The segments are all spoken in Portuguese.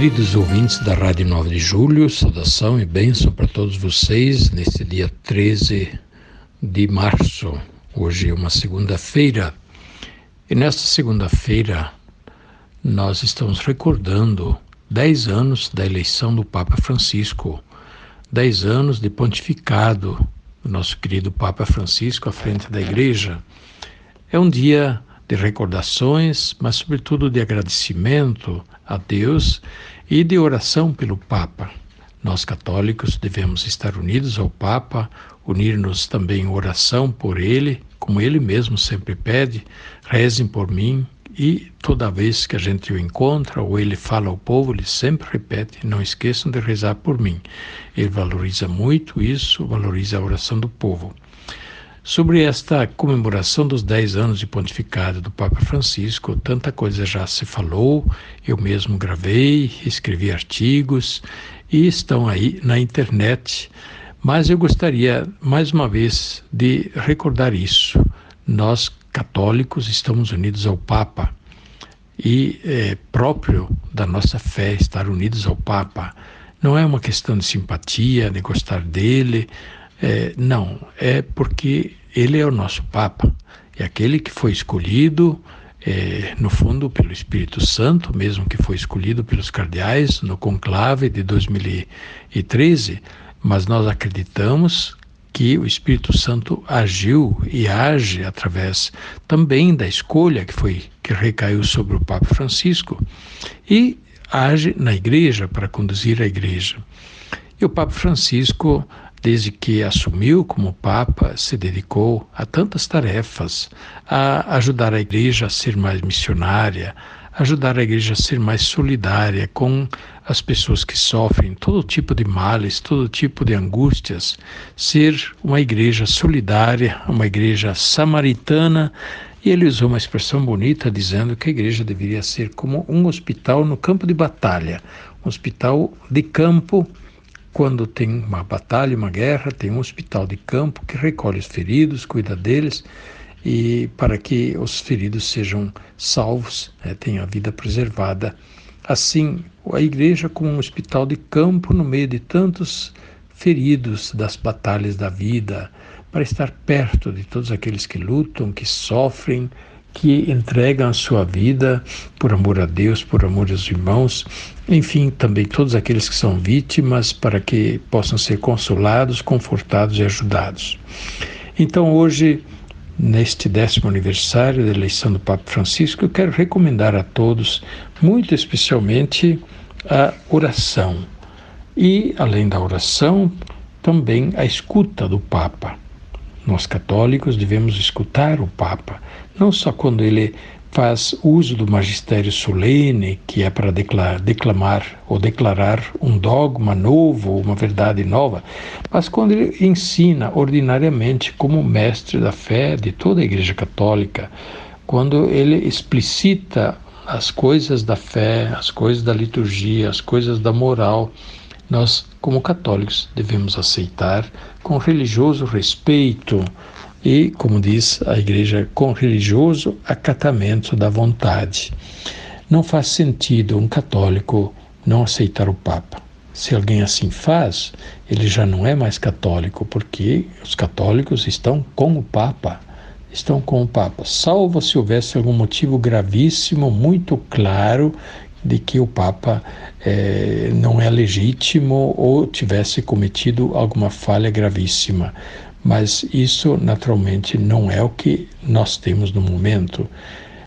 Queridos ouvintes da Rádio 9 de Julho, saudação e bênção para todos vocês neste dia 13 de março. Hoje é uma segunda-feira e nesta segunda-feira nós estamos recordando 10 anos da eleição do Papa Francisco, 10 anos de pontificado do nosso querido Papa Francisco à frente da Igreja. É um dia de recordações, mas sobretudo de agradecimento a Deus e de oração pelo Papa. Nós católicos devemos estar unidos ao Papa, unir-nos também em oração por ele, como ele mesmo sempre pede: rezem por mim. E toda vez que a gente o encontra ou ele fala ao povo, ele sempre repete: não esqueçam de rezar por mim. Ele valoriza muito isso, valoriza a oração do povo. Sobre esta comemoração dos 10 anos de pontificado do Papa Francisco, tanta coisa já se falou, eu mesmo gravei, escrevi artigos e estão aí na internet. Mas eu gostaria, mais uma vez, de recordar isso. Nós, católicos, estamos unidos ao Papa e é próprio da nossa fé estar unidos ao Papa. Não é uma questão de simpatia, de gostar dele, é, não, é porque ele é o nosso Papa, é aquele que foi escolhido, é, no fundo, pelo Espírito Santo, mesmo que foi escolhido pelos cardeais no conclave de 2013, mas nós acreditamos que o Espírito Santo agiu e age através também da escolha que foi que recaiu sobre o Papa Francisco e age na igreja para conduzir a igreja. E o Papa Francisco desde que assumiu como Papa, se dedicou a tantas tarefas, a ajudar a Igreja a ser mais missionária, ajudar a Igreja a ser mais solidária com as pessoas que sofrem todo tipo de males, todo tipo de angústias, ser uma Igreja solidária, uma Igreja samaritana. E ele usou uma expressão bonita dizendo que a igreja deveria ser como um hospital no campo de batalha, um hospital de campo quando tem uma batalha, uma guerra, tem um hospital de campo que recolhe os feridos, cuida deles e para que os feridos sejam salvos, né, tenham a vida preservada. Assim, a igreja como um hospital de campo no meio de tantos feridos das batalhas da vida, para estar perto de todos aqueles que lutam, que sofrem, que entregam a sua vida por amor a Deus, por amor aos irmãos, enfim, também todos aqueles que são vítimas, para que possam ser consolados, confortados e ajudados. Então, hoje, neste décimo aniversário da eleição do Papa Francisco, eu quero recomendar a todos, muito especialmente, a oração. E, além da oração, também a escuta do Papa. Nós católicos devemos escutar o Papa, não só quando ele faz uso do magistério solene, que é para declamar ou declarar um dogma novo, uma verdade nova, mas quando ele ensina ordinariamente como mestre da fé de toda a Igreja Católica, quando ele explicita as coisas da fé, as coisas da liturgia, as coisas da moral, nós, como católicos, devemos aceitar com religioso respeito e, como diz a Igreja, com religioso acatamento da vontade. Não faz sentido um católico não aceitar o Papa. Se alguém assim faz, ele já não é mais católico, porque os católicos estão com o Papa. Estão com o Papa, salvo se houvesse algum motivo gravíssimo, muito claro, de que o Papa eh, não é legítimo ou tivesse cometido alguma falha gravíssima. Mas isso, naturalmente, não é o que nós temos no momento.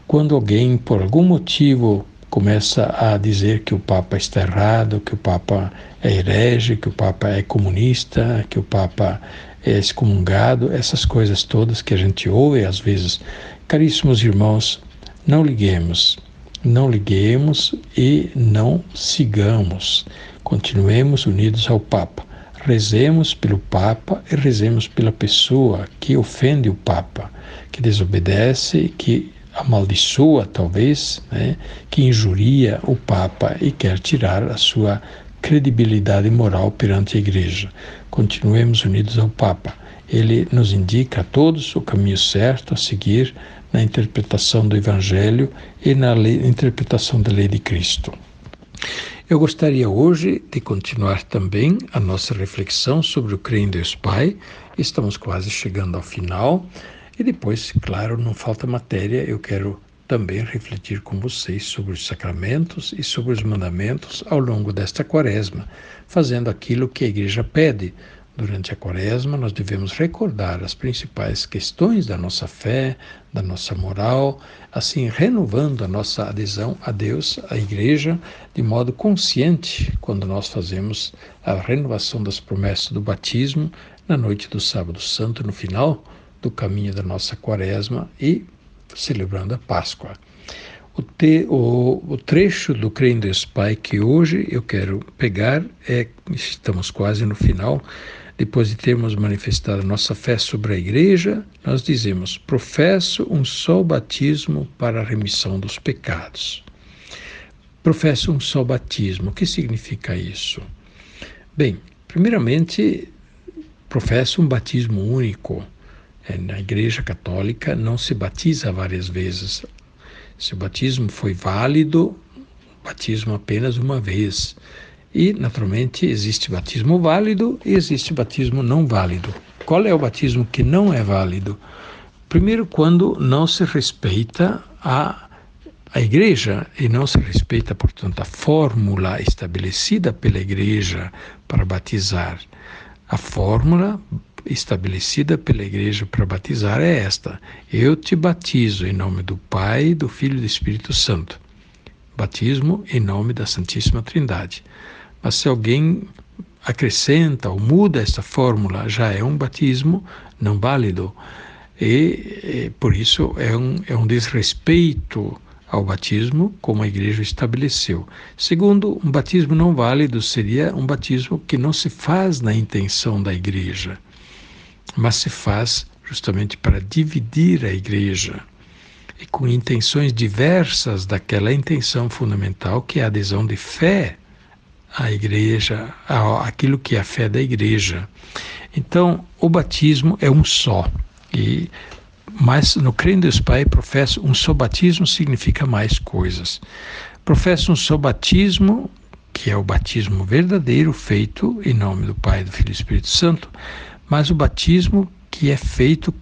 Quando alguém, por algum motivo, começa a dizer que o Papa está errado, que o Papa é herege, que o Papa é comunista, que o Papa é excomungado, essas coisas todas que a gente ouve às vezes. Caríssimos irmãos, não liguemos não liguemos e não sigamos. Continuemos unidos ao Papa. Rezemos pelo Papa e rezemos pela pessoa que ofende o Papa, que desobedece, que amaldiçoa, talvez, né, que injuria o Papa e quer tirar a sua credibilidade moral perante a Igreja. Continuemos unidos ao Papa. Ele nos indica a todos o caminho certo a seguir na interpretação do Evangelho e na lei, interpretação da lei de Cristo. Eu gostaria hoje de continuar também a nossa reflexão sobre o Creio em Deus Pai. Estamos quase chegando ao final e depois, claro, não falta matéria, eu quero também refletir com vocês sobre os sacramentos e sobre os mandamentos ao longo desta quaresma, fazendo aquilo que a Igreja pede Durante a quaresma, nós devemos recordar as principais questões da nossa fé, da nossa moral, assim renovando a nossa adesão a Deus, à Igreja, de modo consciente, quando nós fazemos a renovação das promessas do batismo na noite do Sábado Santo, no final do caminho da nossa quaresma e celebrando a Páscoa. O, te, o, o, trecho do Creio em Deus Pai que hoje eu quero pegar é, estamos quase no final, depois de termos manifestado nossa fé sobre a Igreja, nós dizemos: professo um só batismo para a remissão dos pecados. Professo um só batismo. O que significa isso? Bem, primeiramente, professo um batismo único. É, na Igreja Católica não se batiza várias vezes. Se o batismo foi válido, batismo apenas uma vez. E, naturalmente, existe batismo válido e existe batismo não válido. Qual é o batismo que não é válido? Primeiro, quando não se respeita a, a igreja e não se respeita, portanto, a fórmula estabelecida pela igreja para batizar. A fórmula estabelecida pela igreja para batizar é esta: Eu te batizo em nome do Pai, do Filho e do Espírito Santo. Batismo em nome da Santíssima Trindade. Mas se alguém acrescenta ou muda esta fórmula, já é um batismo não válido. E, e por isso é um, é um desrespeito ao batismo, como a igreja estabeleceu. Segundo, um batismo não válido seria um batismo que não se faz na intenção da igreja, mas se faz justamente para dividir a igreja e com intenções diversas daquela intenção fundamental que é a adesão de fé a igreja, aquilo que é a fé da igreja. Então, o batismo é um só. E mas no em Deus Pai professa um só batismo significa mais coisas. Professa um só batismo, que é o batismo verdadeiro feito em nome do Pai, do Filho e do Espírito Santo, mas o batismo que é feito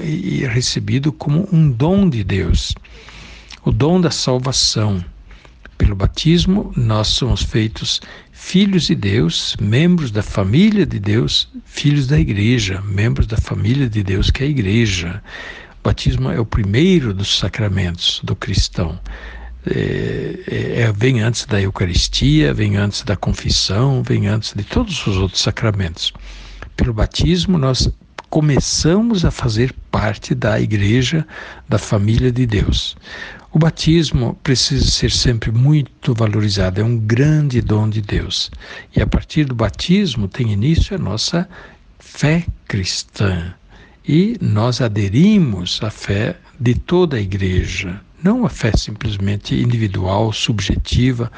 e recebido como um dom de Deus, o dom da salvação. Pelo batismo, nós somos feitos filhos de Deus, membros da família de Deus, filhos da igreja, membros da família de Deus, que é a igreja. O batismo é o primeiro dos sacramentos do cristão. É, é, vem antes da Eucaristia, vem antes da confissão, vem antes de todos os outros sacramentos. Pelo batismo, nós começamos a fazer parte da igreja, da família de Deus. O batismo precisa ser sempre muito valorizado, é um grande dom de Deus. E a partir do batismo tem início a nossa fé cristã. E nós aderimos à fé de toda a igreja, não a fé simplesmente individual, subjetiva,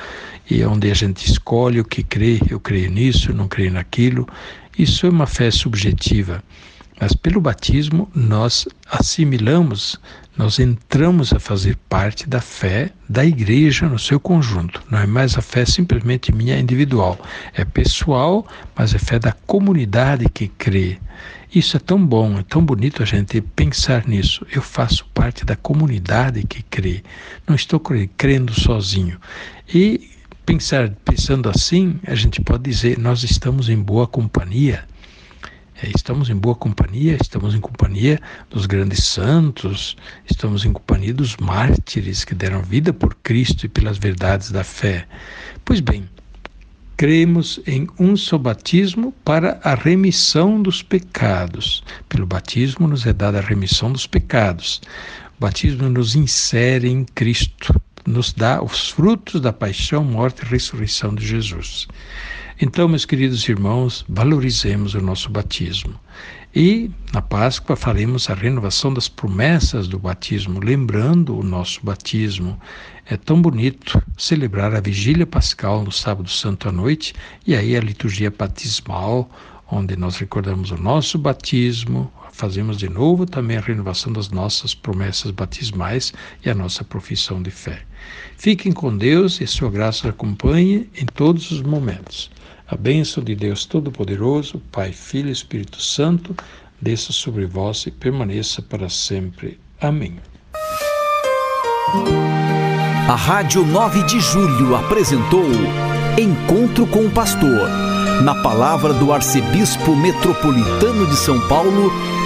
e onde a gente escolhe o que crê, eu creio nisso, não creio naquilo. Isso é uma fé subjetiva. Mas pelo batismo nós assimilamos, nós entramos a fazer parte da fé da igreja no seu conjunto. Não é mais a fé simplesmente minha individual, é pessoal, mas é fé da comunidade que crê. Isso é tão bom, é tão bonito a gente pensar nisso. Eu faço parte da comunidade que crê. Não estou crendo sozinho. E pensar pensando assim, a gente pode dizer nós estamos em boa companhia é, estamos em boa companhia, estamos em companhia dos grandes santos, estamos em companhia dos mártires que deram vida por Cristo e pelas verdades da fé. Pois bem, cremos em um só batismo para a remissão dos pecados. Pelo batismo nos é dada a remissão dos pecados. O batismo nos insere em Cristo. Nos dá os frutos da paixão, morte e ressurreição de Jesus. Então, meus queridos irmãos, valorizemos o nosso batismo. E na Páscoa faremos a renovação das promessas do batismo, lembrando o nosso batismo. É tão bonito celebrar a vigília pascal no sábado santo à noite e aí a liturgia batismal, onde nós recordamos o nosso batismo, fazemos de novo também a renovação das nossas promessas batismais e a nossa profissão de fé. Fiquem com Deus e sua graça acompanhe em todos os momentos. A bênção de Deus Todo-Poderoso, Pai, Filho e Espírito Santo, desça sobre vós e permaneça para sempre. Amém. A Rádio 9 de Julho apresentou Encontro com o Pastor, na palavra do Arcebispo Metropolitano de São Paulo,